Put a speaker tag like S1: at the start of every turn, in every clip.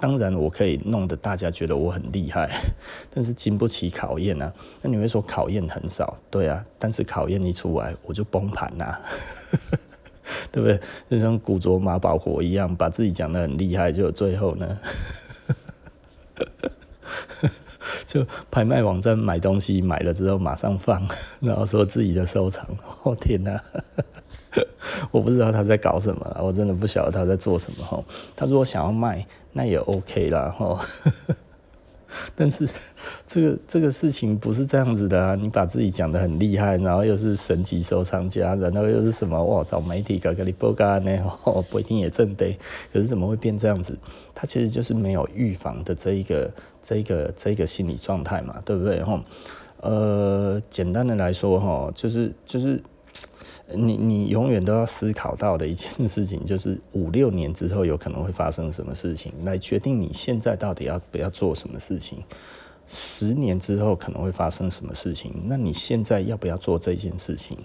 S1: 当然我可以弄得大家觉得我很厉害，但是经不起考验啊。那你会说考验很少，对啊，但是考验一出来我就崩盘呐，对不对？就像古着马保国一样，把自己讲得很厉害，就最后呢，就拍卖网站买东西买了之后马上放，然后说自己的收藏，哦天哪！我不知道他在搞什么，我真的不晓得他在做什么。他如果想要卖，那也 OK 啦哈。但是这个这个事情不是这样子的啊！你把自己讲得很厉害，然后又是神级收藏家，然后又是什么哇？找媒体搞个你报告呢？哦，不一定也正对，可是怎么会变这样子？他其实就是没有预防的这一个这一个这一个心理状态嘛，对不对哈？呃，简单的来说哈，就是就是。你你永远都要思考到的一件事情，就是五六年之后有可能会发生什么事情，来决定你现在到底要不要做什么事情。十年之后可能会发生什么事情，那你现在要不要做这件事情？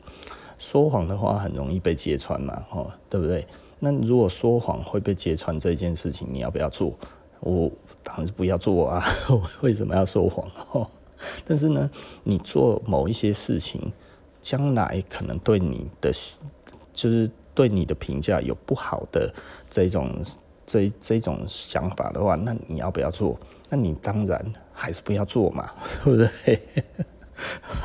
S1: 说谎的话很容易被揭穿嘛，哦，对不对？那如果说谎会被揭穿这件事情，你要不要做？我当然是不要做啊！我为什么要说谎？哦，但是呢，你做某一些事情。将来可能对你的，就是对你的评价有不好的这种这这种想法的话，那你要不要做？那你当然还是不要做嘛，对不对？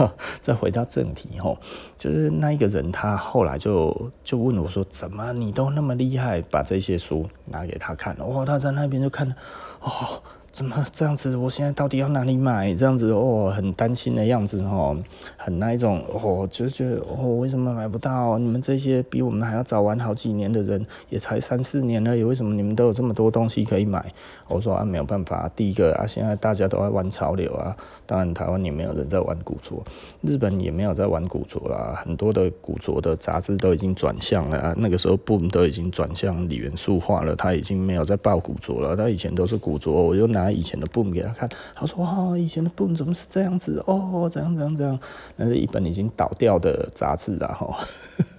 S1: 再回到正题吼，就是那一个人，他后来就就问我说：“怎么你都那么厉害，把这些书拿给他看？”哦，他在那边就看，哦。怎么这样子？我现在到底要哪里买？这样子哦，很担心的样子哦，很那一种哦，就觉得哦，为什么买不到？你们这些比我们还要早玩好几年的人，也才三四年而已，为什么你们都有这么多东西可以买？我说啊，没有办法，第一个啊，现在大家都在玩潮流啊，当然台湾也没有人在玩古着，日本也没有在玩古着啦，很多的古着的杂志都已经转向了啊，那个时候 Boom 都已经转向李元素化了，他已经没有在报古着了，他以前都是古着，我就拿。拿以前的布给他看，他说：“哇，以前的布怎么是这样子？哦，怎样怎样怎样，那是一本已经倒掉的杂志啊！哈，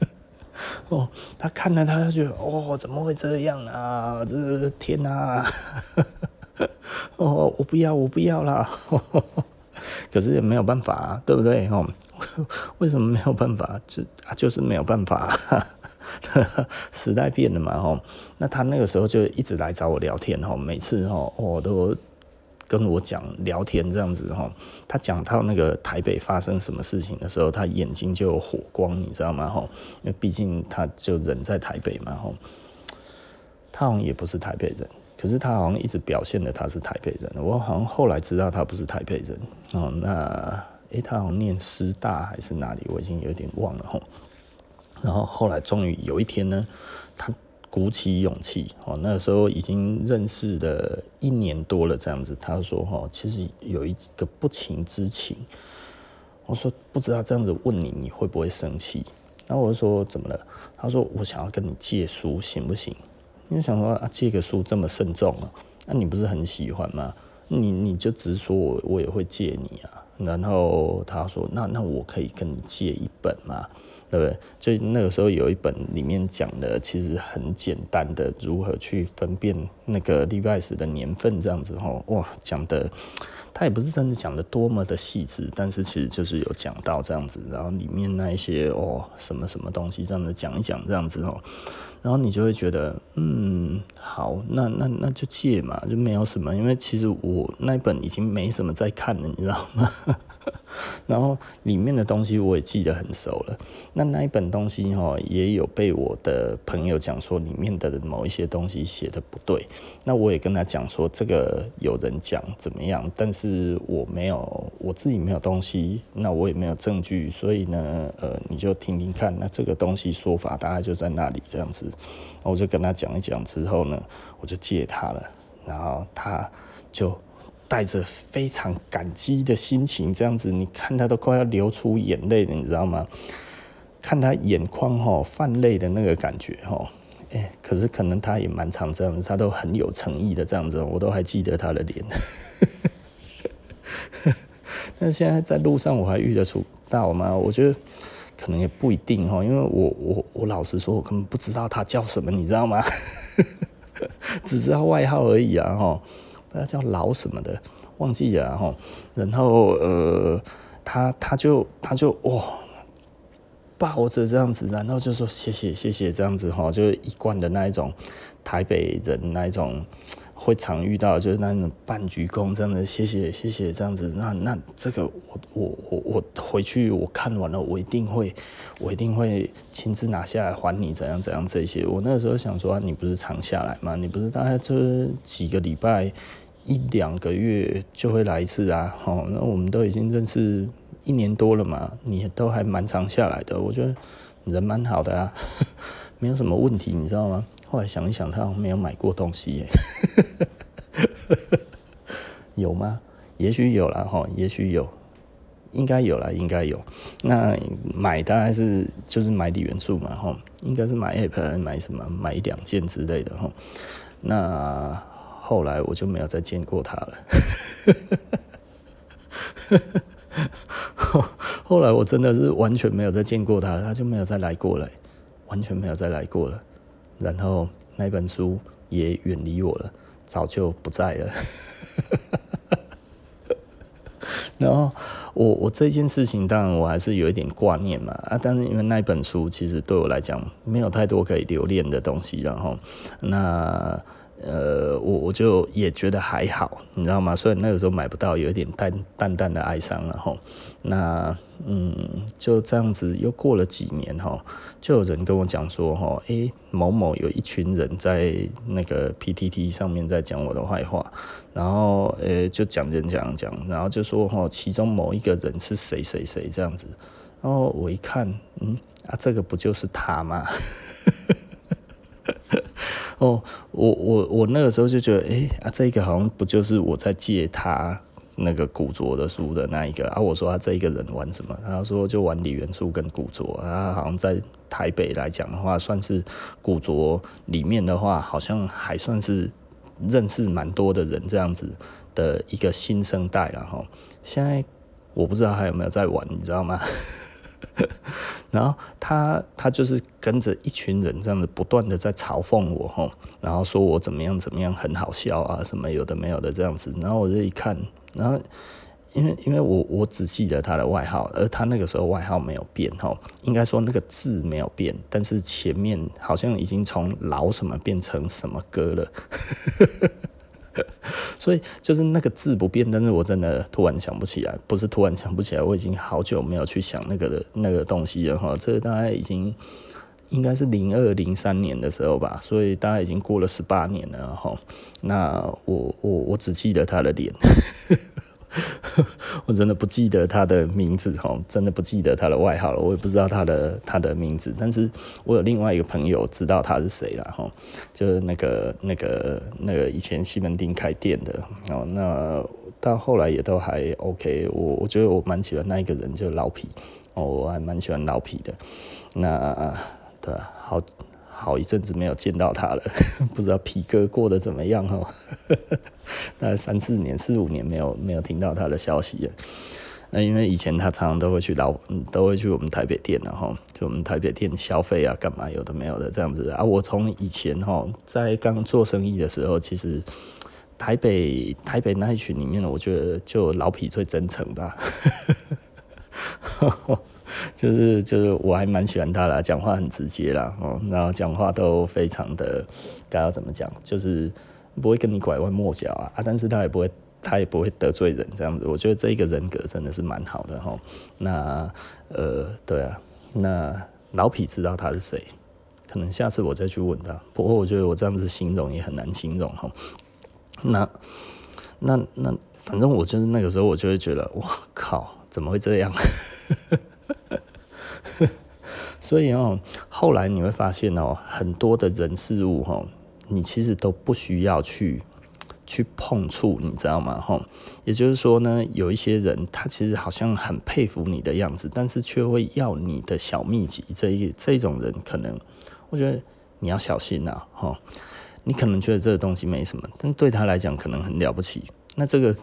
S1: 哦，他看了，他就觉得，哦，怎么会这样啊？这天哪！哦，我不要，我不要啦！可是也没有办法啊，对不对？哦，为什么没有办法？就就是没有办法。” 时代变了嘛，吼，那他那个时候就一直来找我聊天，吼，每次吼我都跟我讲聊天这样子，吼，他讲到那个台北发生什么事情的时候，他眼睛就有火光，你知道吗，吼，因为毕竟他就人在台北嘛，吼，他好像也不是台北人，可是他好像一直表现的他是台北人，我好像后来知道他不是台北人，哦，那诶，他好像念师大还是哪里，我已经有点忘了，吼。然后后来终于有一天呢，他鼓起勇气哦，那个时候已经认识了一年多了，这样子。他说：“哈，其实有一个不情之请。”我说：“不知道这样子问你，你会不会生气？”然后我说：“怎么了？”他说：“我想要跟你借书，行不行？”你就想说啊，借个书这么慎重啊？那你不是很喜欢吗？你你就直说我，我也会借你啊。然后他说：“那那我可以跟你借一本吗？”对不对？就那个时候有一本里面讲的，其实很简单的如何去分辨那个 Levi's 的年份这样子吼，哇，讲的他也不是真的讲的多么的细致，但是其实就是有讲到这样子，然后里面那一些哦什么什么东西这样的讲一讲这样子吼，然后你就会觉得嗯好，那那那就借嘛，就没有什么，因为其实我那本已经没什么在看了，你知道吗？然后里面的东西我也记得很熟了。那那一本东西哈，也有被我的朋友讲说里面的某一些东西写的不对。那我也跟他讲说，这个有人讲怎么样，但是我没有，我自己没有东西，那我也没有证据，所以呢，呃，你就听听看。那这个东西说法大概就在那里这样子。我就跟他讲一讲之后呢，我就借他了，然后他就。带着非常感激的心情，这样子，你看他都快要流出眼泪了，你知道吗？看他眼眶吼泛泪的那个感觉吼，哎，可是可能他也蛮常这样子，他都很有诚意的这样子，我都还记得他的脸。但现在在路上我还遇得出到吗？我觉得可能也不一定吼，因为我我我老实说，我根本不知道他叫什么，你知道吗？只知道外号而已啊，哈，他叫老什么的，忘记了哈。然后呃，他他就他就哇，抱着这样子，然后就说谢谢谢谢这样子哈，就一贯的那一种台北人那一种。会常遇到就是那种半鞠躬这样的，谢谢谢谢这样子，那那这个我我我我回去我看完了，我一定会我一定会亲自拿下来还你怎样怎样这些。我那个时候想说，你不是常下来吗？你不是大概这几个礼拜一两个月就会来一次啊？哦，那我们都已经认识一年多了嘛，你都还蛮常下来的，我觉得人蛮好的啊，没有什么问题，你知道吗？后来想一想，他没有买过东西耶，有吗？也许有啦，哈，也许有，应该有啦，应该有。那买当然是就是买锂元素嘛，哈，应该是买 App 买什么？买一两件之类的，哈。那后来我就没有再见过他了。后来我真的是完全没有再见过他，他就没有再来过了，完全没有再来过了。然后那本书也远离我了，早就不在了。然后我我这件事情当然我还是有一点挂念嘛啊，但是因为那本书其实对我来讲没有太多可以留恋的东西，然后那。呃，我我就也觉得还好，你知道吗？虽然那个时候买不到，有一点淡淡淡的哀伤了吼。那嗯，就这样子又过了几年哈，就有人跟我讲说哈，诶、某某有一群人在那个 PTT 上面在讲我的坏话，然后呃、就讲讲讲讲，然后就说哈，其中某一个人是谁谁谁这样子，然后我一看，嗯啊，这个不就是他吗？哦，我我我那个时候就觉得，哎、啊，这个好像不就是我在借他那个古着的书的那一个啊？我说他这一个人玩什么？他说就玩李元素跟古着啊，好像在台北来讲的话，算是古着里面的话，好像还算是认识蛮多的人这样子的一个新生代了哈。现在我不知道还有没有在玩，你知道吗？然后他他就是跟着一群人这样子不断的在嘲讽我吼，然后说我怎么样怎么样很好笑啊什么有的没有的这样子，然后我就一看，然后因为因为我我只记得他的外号，而他那个时候外号没有变吼，应该说那个字没有变，但是前面好像已经从老什么变成什么哥了。所以就是那个字不变，但是我真的突然想不起来，不是突然想不起来，我已经好久没有去想那个的那个东西了哈。这大概已经应该是零二零三年的时候吧，所以大概已经过了十八年了哈。那我我我只记得他的脸。我真的不记得他的名字哈，真的不记得他的外号了。我也不知道他的他的名字，但是我有另外一个朋友知道他是谁了哈，就是那个那个那个以前西门町开店的哦。那到后来也都还 OK，我我觉得我蛮喜欢那一个人，就是老皮哦，我还蛮喜欢老皮的。那对，好。好一阵子没有见到他了，不知道皮哥过得怎么样哦。大概三四年、四五年没有没有听到他的消息了。那因为以前他常常都会去老，都会去我们台北店然后就我们台北店消费啊，干嘛有的没有的这样子啊。我从以前哈，在刚做生意的时候，其实台北台北那一群里面，我觉得就老皮最真诚吧。就是就是我还蛮喜欢他的，讲话很直接啦，哦，然后讲话都非常的，该要怎么讲，就是不会跟你拐弯抹角啊，啊，但是他也不会，他也不会得罪人这样子，我觉得这一个人格真的是蛮好的哈。那呃，对啊，那老痞知道他是谁，可能下次我再去问他。不过我觉得我这样子形容也很难形容哈。那那那，反正我就是那个时候，我就会觉得，哇靠，怎么会这样？所以哦，后来你会发现哦，很多的人事物哦，你其实都不需要去去碰触，你知道吗？哈，也就是说呢，有一些人他其实好像很佩服你的样子，但是却会要你的小秘籍。这一这种人，可能我觉得你要小心呐，哈。你可能觉得这个东西没什么，但对他来讲可能很了不起。那这个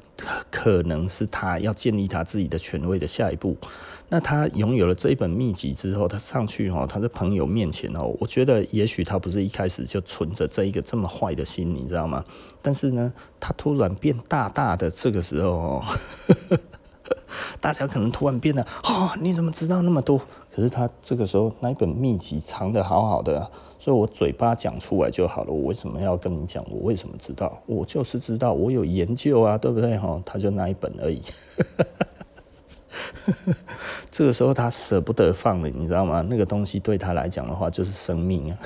S1: 可能是他要建立他自己的权威的下一步。那他拥有了这一本秘籍之后，他上去哦，他的朋友面前哦，我觉得也许他不是一开始就存着这一个这么坏的心，你知道吗？但是呢，他突然变大大的这个时候哦，大家可能突然变得哦，你怎么知道那么多？可是他这个时候那一本秘籍藏得好好的，所以我嘴巴讲出来就好了。我为什么要跟你讲？我为什么知道？我就是知道，我有研究啊，对不对？哈，他就那一本而已。这个时候他舍不得放了，你知道吗？那个东西对他来讲的话就是生命啊，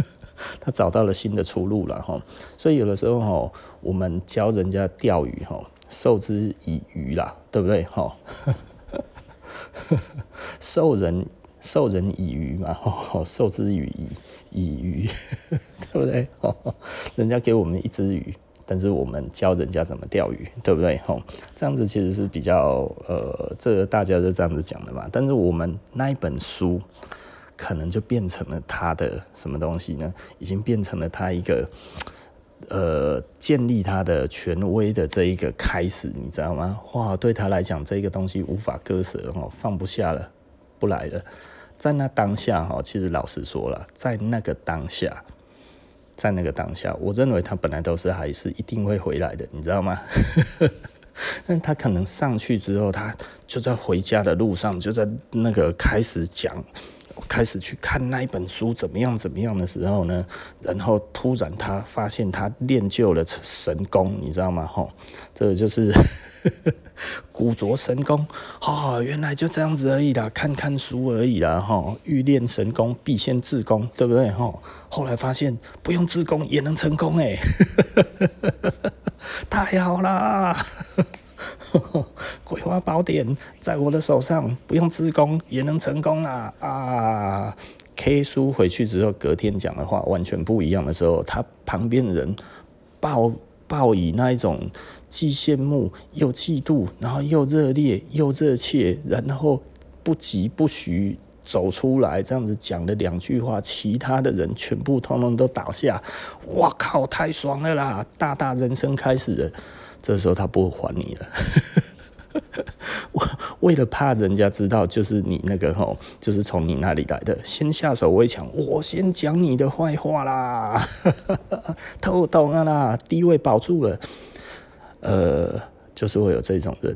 S1: 他找到了新的出路了哈。所以有的时候哈，我们教人家钓鱼哈，授之以渔啦，对不对哈？授人授人以鱼嘛，授之以渔以渔，对不对？人家给我们一只鱼。但是我们教人家怎么钓鱼，对不对？吼，这样子其实是比较呃，这个大家就这样子讲的嘛。但是我们那一本书，可能就变成了他的什么东西呢？已经变成了他一个呃，建立他的权威的这一个开始，你知道吗？哇，对他来讲，这个东西无法割舍，哦，放不下了，不来了。在那当下，哈，其实老实说了，在那个当下。在那个当下，我认为他本来都是还是一定会回来的，你知道吗？但他可能上去之后，他就在回家的路上，就在那个开始讲，开始去看那一本书怎么样怎么样的时候呢，然后突然他发现他练就了神功，你知道吗？吼，这就是。古着神功，哈、哦，原来就这样子而已啦，看看书而已啦，哈，欲练神功，必先自宫，对不对？哈，后来发现不用自宫也能成功，哎，太好啦！葵花宝典在我的手上，不用自宫也能成功啊啊！K 书回去之后，隔天讲的话完全不一样的时候，他旁边的人报报以那一种。既羡慕又嫉妒，然后又热烈又热切，然后不疾不徐走出来，这样子讲了两句话，其他的人全部通通都倒下。哇靠，太爽了啦！大大人生开始了。这时候他不会还你了。我 为了怕人家知道，就是你那个吼，就是从你那里来的，先下手为强。我先讲你的坏话啦，偷懂啊啦，地位保住了。呃，就是会有这种人，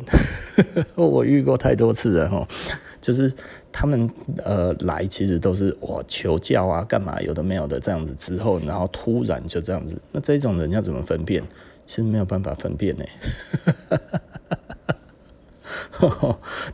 S1: 我遇过太多次了吼。就是他们呃来，其实都是我求教啊，干嘛有的没有的这样子之后，然后突然就这样子，那这种人要怎么分辨？其实没有办法分辨呢。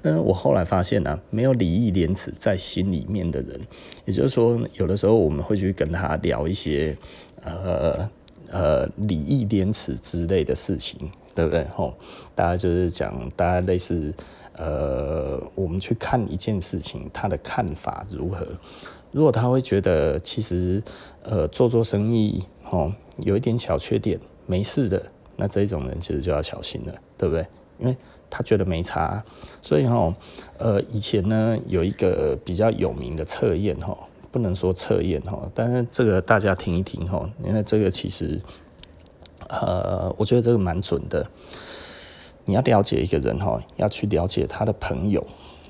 S1: 但是我后来发现呢、啊，没有礼义廉耻在心里面的人，也就是说，有的时候我们会去跟他聊一些呃呃礼义廉耻之类的事情。对不对？吼，大家就是讲，大家类似，呃，我们去看一件事情，他的看法如何？如果他会觉得其实，呃，做做生意，吼，有一点小缺点，没事的，那这种人其实就要小心了，对不对？因为他觉得没差，所以哈，呃，以前呢有一个比较有名的测验，哈，不能说测验，哈，但是这个大家听一听，哈，因为这个其实。呃，我觉得这个蛮准的。你要了解一个人哈，要去了解他的朋友，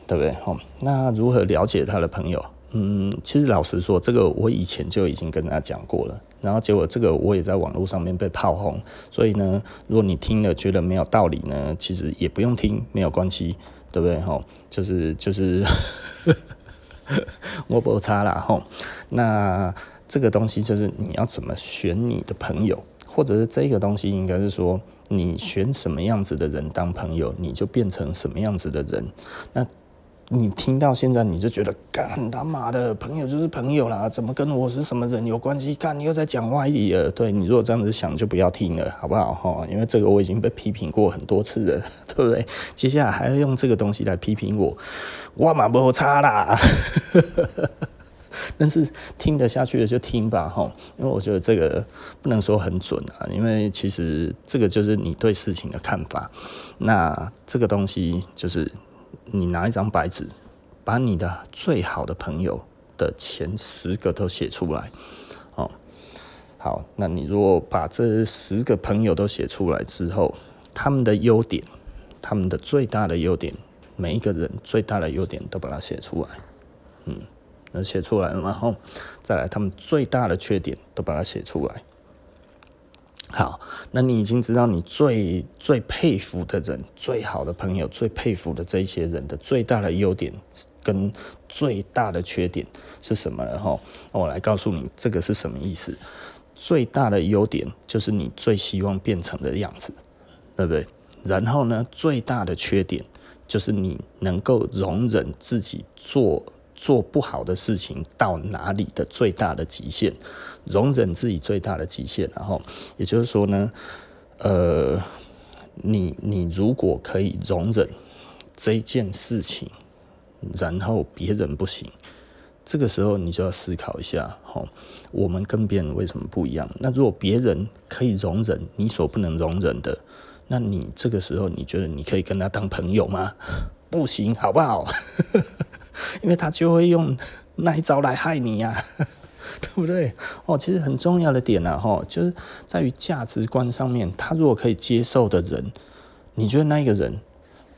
S1: 对不对？哈，那如何了解他的朋友？嗯，其实老实说，这个我以前就已经跟他讲过了。然后结果这个我也在网络上面被炮轰，所以呢，如果你听了觉得没有道理呢，其实也不用听，没有关系，对不对？吼，就是就是，我不差啦吼。那这个东西就是你要怎么选你的朋友。或者是这个东西，应该是说，你选什么样子的人当朋友，你就变成什么样子的人。那你听到现在，你就觉得，干他妈的，朋友就是朋友啦，怎么跟我是什么人有关系？干，又在讲歪理了。对，你如果这样子想，就不要听了，好不好？哈，因为这个我已经被批评过很多次了，对不对？接下来还要用这个东西来批评我，我嘛不差啦。但是听得下去的就听吧，哈，因为我觉得这个不能说很准啊，因为其实这个就是你对事情的看法。那这个东西就是你拿一张白纸，把你的最好的朋友的前十个都写出来，哦，好，那你如果把这十个朋友都写出来之后，他们的优点，他们的最大的优点，每一个人最大的优点都把它写出来，嗯，那写出来了，然后再来他们最大的缺点都把它写出来。好，那你已经知道你最最佩服的人、最好的朋友、最佩服的这些人的最大的优点跟最大的缺点是什么了哈？我来告诉你，这个是什么意思？最大的优点就是你最希望变成的样子，对不对？然后呢，最大的缺点就是你能够容忍自己做做不好的事情到哪里的最大的极限。容忍自己最大的极限，然后也就是说呢，呃，你你如果可以容忍这件事情，然后别人不行，这个时候你就要思考一下，吼，我们跟别人为什么不一样？那如果别人可以容忍你所不能容忍的，那你这个时候你觉得你可以跟他当朋友吗？不行，好不好？因为他就会用那一招来害你呀。对不对？哦，其实很重要的点呢，哈，就是在于价值观上面。他如果可以接受的人，你觉得那一个人，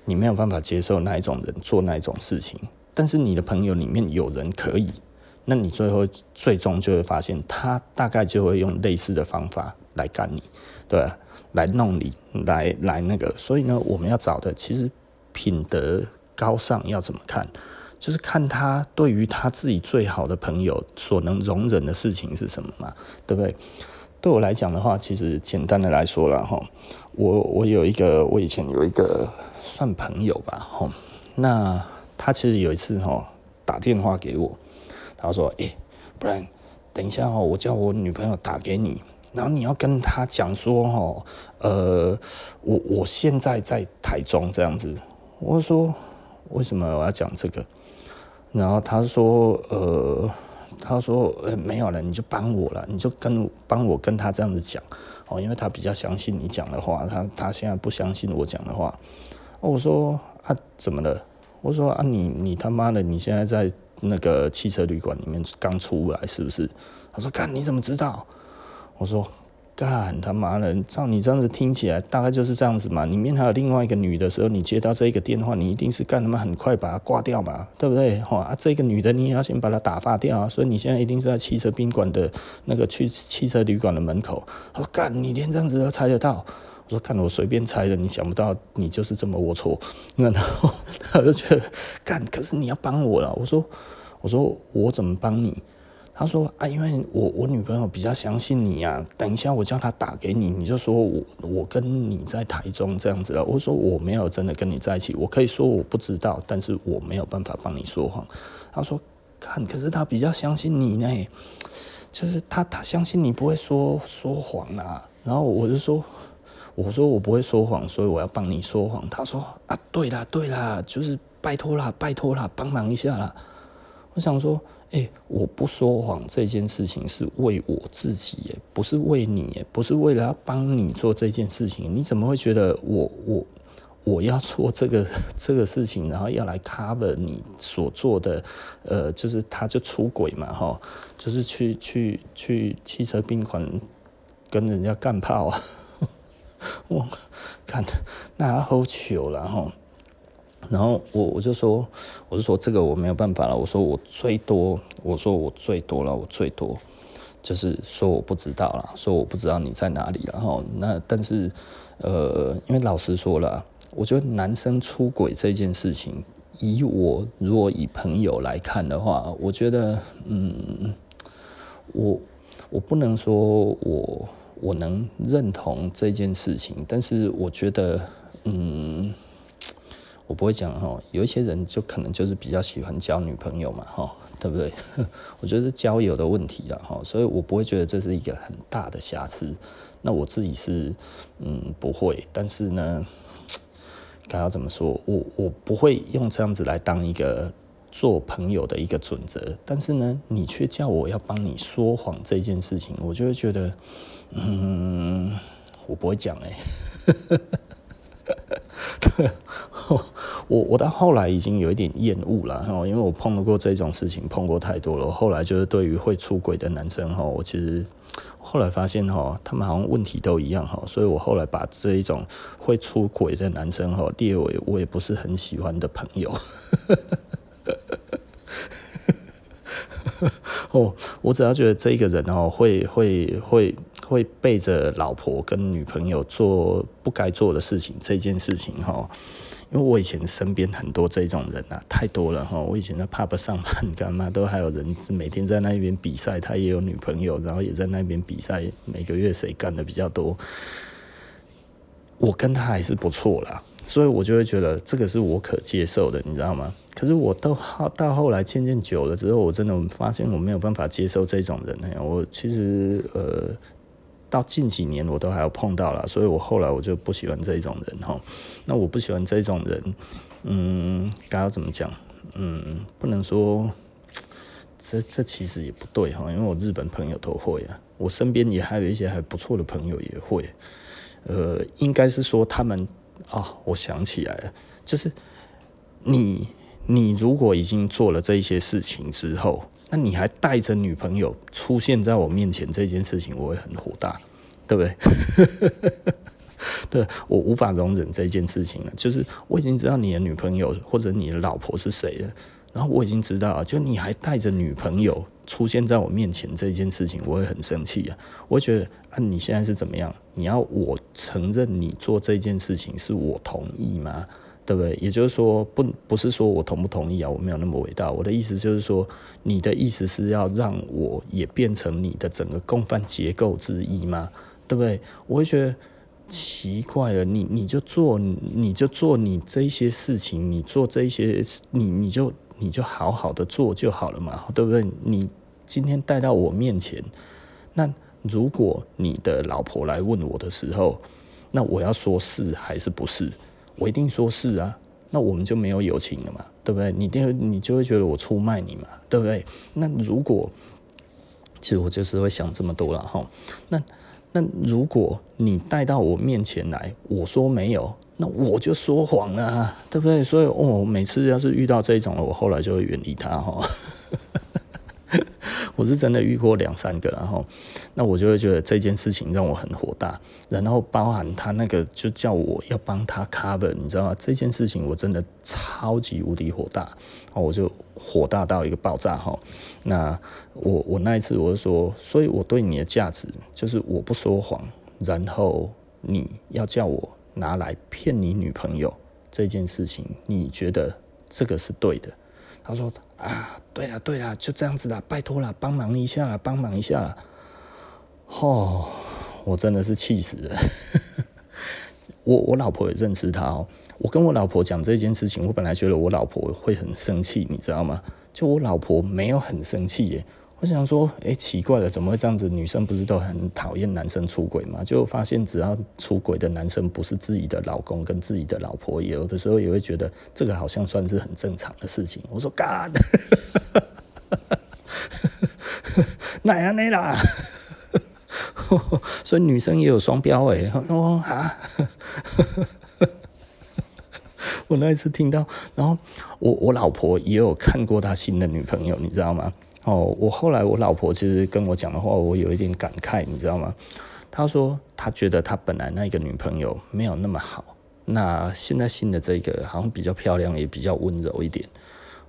S1: 你没有办法接受那一种人做那一种事情，但是你的朋友里面有人可以，那你最后最终就会发现，他大概就会用类似的方法来干你，对，来弄你，来来那个。所以呢，我们要找的其实品德高尚要怎么看？就是看他对于他自己最好的朋友所能容忍的事情是什么嘛，对不对？对我来讲的话，其实简单的来说了哈，我我有一个我以前有一个算朋友吧哈，那他其实有一次哈打电话给我，他说：“诶，不然等一下哈，我叫我女朋友打给你，然后你要跟他讲说哈，呃，我我现在在台中这样子。”我说：“为什么我要讲这个？”然后他说：“呃，他说，呃，没有了，你就帮我了，你就跟帮我跟他这样子讲哦，因为他比较相信你讲的话，他他现在不相信我讲的话。哦，我说啊，怎么了？我说啊，你你他妈的，你现在在那个汽车旅馆里面刚出来是不是？他说看，你怎么知道？我说。”干他妈的！照你这样子听起来，大概就是这样子嘛。里面还有另外一个女的时候，你接到这一个电话，你一定是干他妈很快把它挂掉嘛，对不对？哈啊，这个女的你也要先把她打发掉啊。所以你现在一定是在汽车宾馆的那个去汽车旅馆的门口。他说干，你连这样子都猜得到？我说干，我随便猜的，你想不到你就是这么龌龊。那然后 他就觉得干，可是你要帮我了。我说我说我怎么帮你？他说啊，因为我我女朋友比较相信你呀、啊，等一下我叫她打给你，你就说我我跟你在台中这样子了。我说我没有真的跟你在一起，我可以说我不知道，但是我没有办法帮你说谎。他说看，可是他比较相信你呢，就是他他相信你不会说说谎啊。然后我就说，我说我不会说谎，所以我要帮你说谎。他说啊，对啦对啦，就是拜托啦拜托啦，帮忙一下啦。我想说。哎、我不说谎这件事情是为我自己耶，不是为你耶，不是为了要帮你做这件事情。你怎么会觉得我我我要做这个这个事情，然后要来 cover 你所做的？呃，就是他就出轨嘛，哈，就是去去去汽车宾馆跟人家干炮啊！我看那好糗了哈。然后我我就说，我就说这个我没有办法了。我说我最多，我说我最多了，我最多就是说我不知道了，说我不知道你在哪里。然后那但是呃，因为老实说了，我觉得男生出轨这件事情，以我如果以朋友来看的话，我觉得嗯，我我不能说我我能认同这件事情，但是我觉得嗯。我不会讲哈，有一些人就可能就是比较喜欢交女朋友嘛，哈，对不对？我觉得是交友的问题了哈，所以我不会觉得这是一个很大的瑕疵。那我自己是嗯不会，但是呢，该要怎么说？我我不会用这样子来当一个做朋友的一个准则。但是呢，你却叫我要帮你说谎这件事情，我就会觉得嗯，我不会讲哎。我我到后来已经有一点厌恶了，因为我碰到过这种事情，碰过太多了。后来就是对于会出轨的男生，哈，我其实后来发现哈，他们好像问题都一样哈，所以我后来把这一种会出轨的男生哈列为我也不是很喜欢的朋友。哦，我只要觉得这个人哦会会会会背着老婆跟女朋友做不该做的事情，这件事情哈。因为我以前身边很多这种人啊，太多了哈。我以前在 pub 上班干嘛，都还有人是每天在那边比赛，他也有女朋友，然后也在那边比赛，每个月谁干的比较多。我跟他还是不错啦，所以我就会觉得这个是我可接受的，你知道吗？可是我到后到后来渐渐久了之后，我真的发现我没有办法接受这种人。我其实呃。到近几年我都还有碰到了，所以我后来我就不喜欢这种人哈。那我不喜欢这种人，嗯，该要怎么讲？嗯，不能说，这这其实也不对哈，因为我日本朋友都会啊，我身边也还有一些还不错的朋友也会。呃，应该是说他们啊、哦，我想起来了，就是你你如果已经做了这些事情之后。那你还带着女朋友出现在我面前这件事情，我会很火大，对不对？对，我无法容忍这件事情了。就是我已经知道你的女朋友或者你的老婆是谁了，然后我已经知道，就你还带着女朋友出现在我面前这件事情，我会很生气啊！我觉得啊，你现在是怎么样？你要我承认你做这件事情是我同意吗？对不对？也就是说，不不是说我同不同意啊，我没有那么伟大。我的意思就是说，你的意思是要让我也变成你的整个共犯结构之一吗？对不对？我会觉得奇怪了。你你就做你就做你这些事情，你做这些，你你就你就好好的做就好了嘛，对不对？你今天带到我面前，那如果你的老婆来问我的时候，那我要说是还是不是？我一定说是啊，那我们就没有友情了嘛，对不对？你定你就会觉得我出卖你嘛，对不对？那如果其实我就是会想这么多了哈，那那如果你带到我面前来，我说没有，那我就说谎了啊，对不对？所以哦，每次要是遇到这种了，我后来就会远离他哈。我是真的遇过两三个，然后那我就会觉得这件事情让我很火大，然后包含他那个就叫我要帮他 cover，你知道吗？这件事情我真的超级无敌火大，我就火大到一个爆炸哈。那我我那一次我就说，所以我对你的价值就是我不说谎，然后你要叫我拿来骗你女朋友这件事情，你觉得这个是对的？他说。啊，对了对了，就这样子了，拜托了，帮忙一下啦，帮忙一下啦。哦，我真的是气死了。我我老婆也认识他哦。我跟我老婆讲这件事情，我本来觉得我老婆会很生气，你知道吗？就我老婆没有很生气耶。我想说，哎、奇怪了，怎么会这样子？女生不是都很讨厌男生出轨吗？就发现只要出轨的男生不是自己的老公跟自己的老婆，有的时候也会觉得这个好像算是很正常的事情。我说干，那样那啦，所以女生也有双标哎。哦啊，我那一次听到，然后我我老婆也有看过他新的女朋友，你知道吗？哦，我后来我老婆其实跟我讲的话，我有一点感慨，你知道吗？她说她觉得她本来那个女朋友没有那么好，那现在新的这个好像比较漂亮，也比较温柔一点。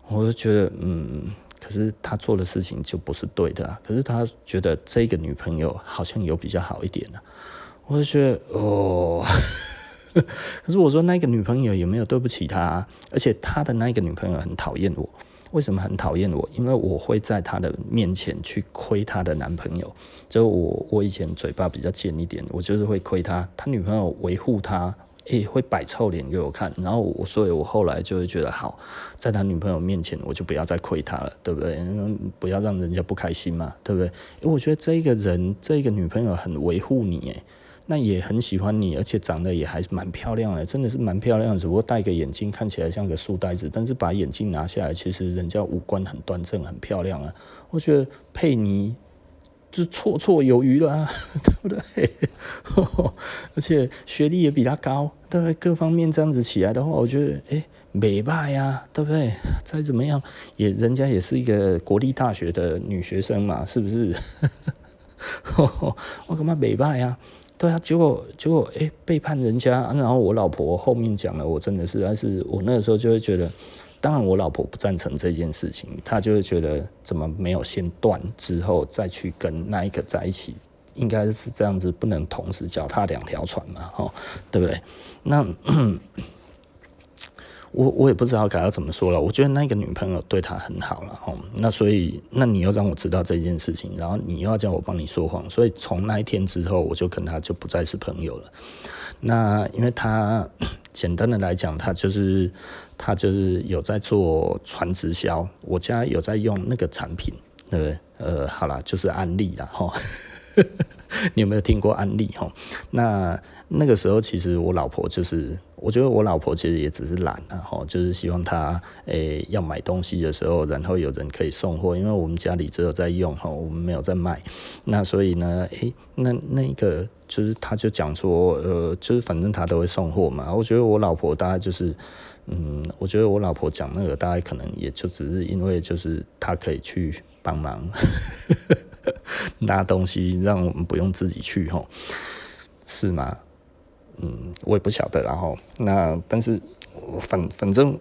S1: 我就觉得，嗯，可是她做的事情就不是对的啊。可是她觉得这个女朋友好像有比较好一点呢。我就觉得，哦，可是我说那个女朋友有没有对不起她？而且她的那个女朋友很讨厌我。为什么很讨厌我？因为我会在他的面前去亏他的男朋友。就我，我以前嘴巴比较贱一点，我就是会亏他。他女朋友维护他，诶、会摆臭脸给我看。然后我，所以我后来就会觉得，好，在他女朋友面前，我就不要再亏他了，对不对？不要让人家不开心嘛，对不对？因为我觉得这个人，这个女朋友很维护你，诶。那也很喜欢你，而且长得也还蛮漂亮的，真的是蛮漂亮的。只不过戴个眼镜看起来像个书呆子，但是把眼镜拿下来，其实人家五官很端正，很漂亮啊。我觉得佩妮就绰绰有余了啊，对不对？而且学历也比他高，对不对？各方面这样子起来的话，我觉得哎，美败呀，对不对？再怎么样，也人家也是一个国立大学的女学生嘛，是不是？我干嘛没办呀？对啊，结果结果哎、背叛人家，然后我老婆后面讲了，我真的是，但是我那个时候就会觉得，当然我老婆不赞成这件事情，她就会觉得怎么没有先断之后再去跟那一个在一起，应该是这样子，不能同时脚踏两条船嘛，哈，对不对？那。我我也不知道该要怎么说了，我觉得那个女朋友对他很好了哦，那所以那你又让我知道这件事情，然后你又要叫我帮你说谎，所以从那一天之后，我就跟他就不再是朋友了。那因为他 简单的来讲，他就是他就是有在做传直销，我家有在用那个产品，对不对？呃，好了，就是安利啦哈。你有没有听过安利哈？那那个时候其实我老婆就是，我觉得我老婆其实也只是懒啊哈，就是希望她诶、要买东西的时候，然后有人可以送货，因为我们家里只有在用哈，我们没有在卖。那所以呢，诶、那那个就是他就讲说，呃，就是反正他都会送货嘛。我觉得我老婆大概就是，嗯，我觉得我老婆讲那个大概可能也就只是因为就是她可以去帮忙。拿东西让我们不用自己去吼，是吗？嗯，我也不晓得。然后那但是反反正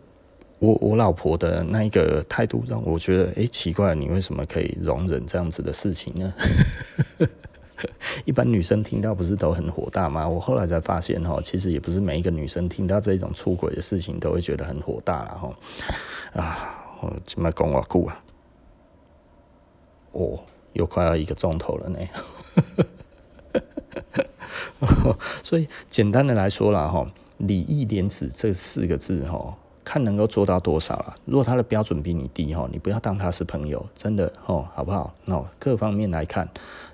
S1: 我我老婆的那一个态度让我觉得，哎、奇怪，你为什么可以容忍这样子的事情呢？一般女生听到不是都很火大吗？我后来才发现哈，其实也不是每一个女生听到这种出轨的事情都会觉得很火大了哈。啊，我怎么讲我哭啊？哦。又快要一个钟头了呢，所以简单的来说啦，哈，礼义廉耻这四个字哈，看能够做到多少了。如果他的标准比你低哈，你不要当他是朋友，真的哦，好不好？那各方面来看，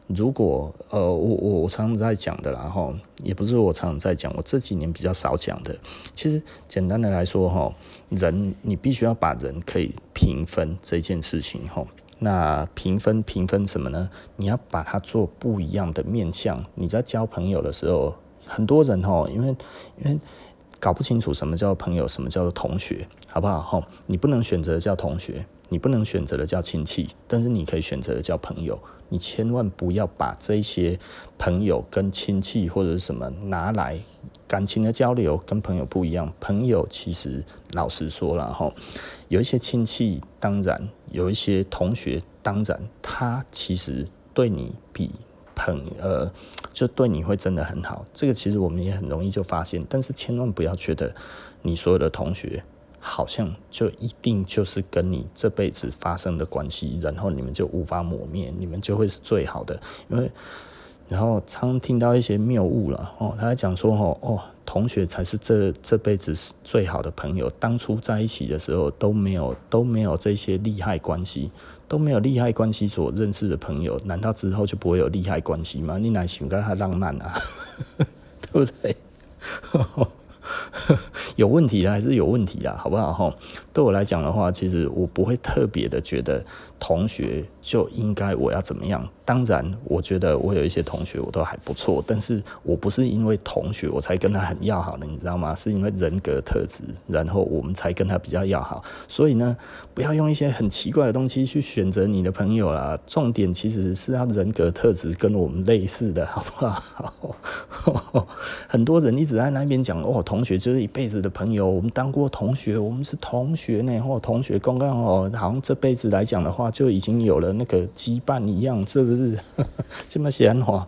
S1: 如果呃，我我我常常在讲的啦，哈，也不是我常常在讲，我这几年比较少讲的。其实简单的来说哈，人你必须要把人可以平分这件事情哈。那评分评分什么呢？你要把它做不一样的面向。你在交朋友的时候，很多人吼，因为因为搞不清楚什么叫朋友，什么叫做同学，好不好？吼，你不能选择叫同学，你不能选择的叫亲戚，但是你可以选择的叫朋友。你千万不要把这些朋友跟亲戚或者是什么拿来感情的交流，跟朋友不一样。朋友其实老实说了吼，有一些亲戚当然。有一些同学，当然他其实对你比朋呃，就对你会真的很好。这个其实我们也很容易就发现，但是千万不要觉得你所有的同学好像就一定就是跟你这辈子发生的关系，然后你们就无法磨灭，你们就会是最好的。因为然后常听到一些谬误了哦，他讲说哦哦。同学才是这这辈子最好的朋友。当初在一起的时候都没有都没有这些利害关系，都没有利害关系所认识的朋友，难道之后就不会有利害关系吗？你哪想跟他浪漫啊？对不对？有问题还是有问题啊？好不好？哈，对我来讲的话，其实我不会特别的觉得同学就应该我要怎么样。当然，我觉得我有一些同学我都还不错，但是我不是因为同学我才跟他很要好的，你知道吗？是因为人格特质，然后我们才跟他比较要好。所以呢，不要用一些很奇怪的东西去选择你的朋友啦。重点其实是他人格特质跟我们类似的，好不好？很多人一直在那边讲哦，同学就是一辈子的朋友。我们当过同学，我们是同学呢。或同学刚刚哦，好像这辈子来讲的话，就已经有了那个羁绊一样，是不是？这么闲话，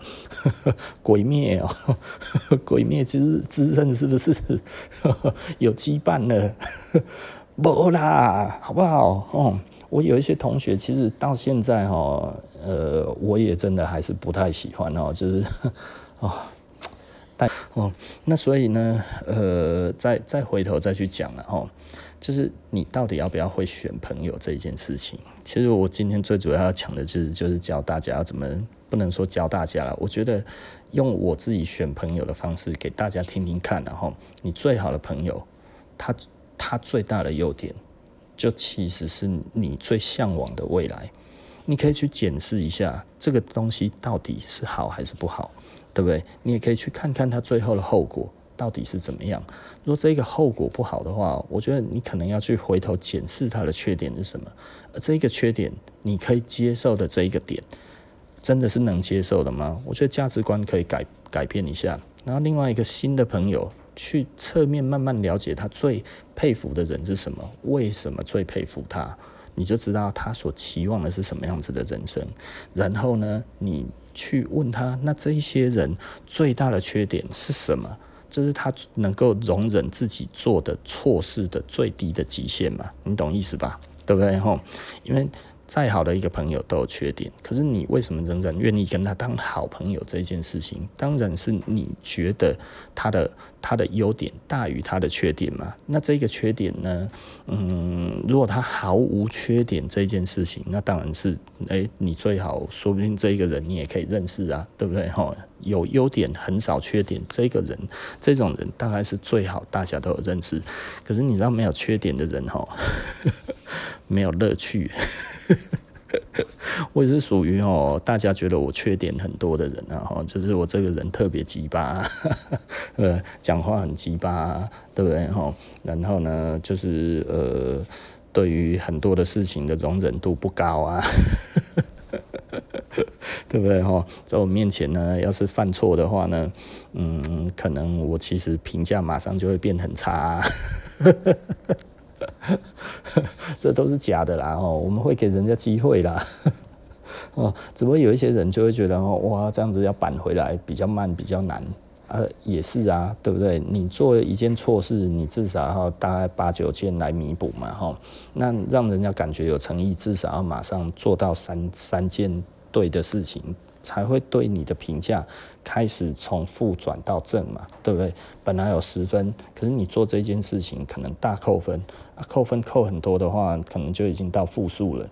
S1: 鬼灭哦，鬼灭之之刃是不是有羁绊了？不啦，好不好？哦，我有一些同学，其实到现在哈，呃，我也真的还是不太喜欢哦，就是哦。但哦，那所以呢，呃，再再回头再去讲了哦，就是你到底要不要会选朋友这一件事情。其实我今天最主要要讲的就是，就是教大家怎么，不能说教大家了，我觉得用我自己选朋友的方式给大家听听看，然后你最好的朋友，他他最大的优点，就其实是你最向往的未来。你可以去检视一下这个东西到底是好还是不好。对不对？你也可以去看看他最后的后果到底是怎么样。如果这个后果不好的话，我觉得你可能要去回头检视他的缺点是什么。而这个缺点你可以接受的这一个点，真的是能接受的吗？我觉得价值观可以改改变一下。然后另外一个新的朋友，去侧面慢慢了解他最佩服的人是什么，为什么最佩服他，你就知道他所期望的是什么样子的人生。然后呢，你去问他，那这一些人最大的缺点是什么？这是他能够容忍自己做的错事的最低的极限嘛？你懂意思吧？对不对？吼，因为。再好的一个朋友都有缺点，可是你为什么仍然愿意跟他当好朋友这件事情，当然是你觉得他的他的优点大于他的缺点嘛。那这个缺点呢，嗯，如果他毫无缺点这件事情，那当然是，哎、欸，你最好说不定这一个人你也可以认识啊，对不对？哈，有优点很少缺点，这个人这种人大概是最好大家都有认识。可是你知道没有缺点的人哈，没有乐趣。我也是属于哦，大家觉得我缺点很多的人啊，哈，就是我这个人特别鸡巴，呃，讲话很鸡巴，对不对？哈，然后呢，就是呃，对于很多的事情的容忍度不高啊，对不对？哈，在我面前呢，要是犯错的话呢，嗯，可能我其实评价马上就会变很差啊。这都是假的啦！哦，我们会给人家机会啦。哦，只不过有一些人就会觉得哦，哇，这样子要扳回来比较慢，比较难。啊，也是啊，对不对？你做一件错事，你至少要大概八九件来弥补嘛，哈。那让人家感觉有诚意，至少要马上做到三三件对的事情。才会对你的评价开始从负转到正嘛，对不对？本来有十分，可是你做这件事情可能大扣分啊，扣分扣很多的话，可能就已经到负数了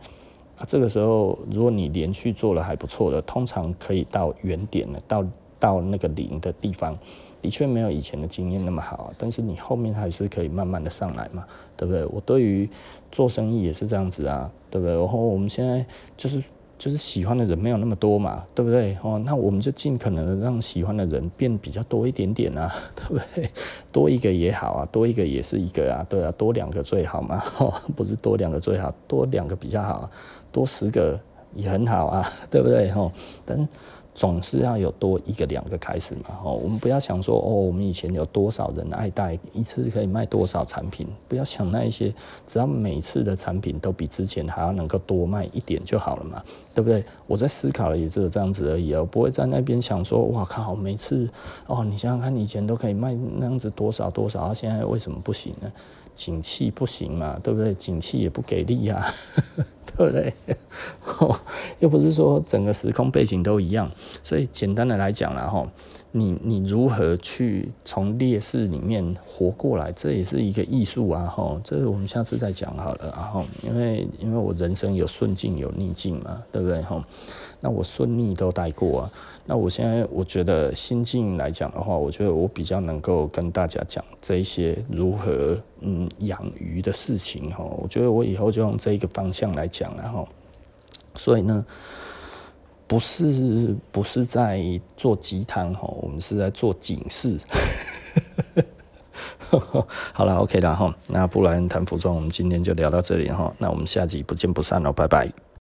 S1: 啊。这个时候，如果你连续做了还不错的，通常可以到原点了，到到那个零的地方，的确没有以前的经验那么好，但是你后面还是可以慢慢的上来嘛，对不对？我对于做生意也是这样子啊，对不对？然后我们现在就是。就是喜欢的人没有那么多嘛，对不对？哦，那我们就尽可能的让喜欢的人变比较多一点点啊，对不对？多一个也好啊，多一个也是一个啊，对啊，多两个最好嘛，哦，不是多两个最好，多两个比较好，多十个也很好啊，对不对？哦，但是。总是要有多一个两个开始嘛，哦，我们不要想说哦，我们以前有多少人爱戴，一次可以卖多少产品，不要想那一些，只要每次的产品都比之前还要能够多卖一点就好了嘛，对不对？我在思考的也只有这样子而已，我不会在那边想说，哇靠，每次哦，你想想看，以前都可以卖那样子多少多少，现在为什么不行呢？景气不行嘛，对不对？景气也不给力呀。对不对？又不是说整个时空背景都一样，所以简单的来讲了，哈，你你如何去从劣势里面活过来，这也是一个艺术啊，哈，这我们下次再讲好了，然后因为因为我人生有顺境有逆境嘛，对不对？哈，那我顺逆都带过啊。那我现在我觉得心境来讲的话，我觉得我比较能够跟大家讲这些如何嗯养鱼的事情哈。我觉得我以后就用这一个方向来讲了哈。所以呢，不是不是在做鸡汤哈，我们是在做警示。好了，OK 了哈。那不然谈服装，我们今天就聊到这里哈。那我们下集不见不散哦，拜拜。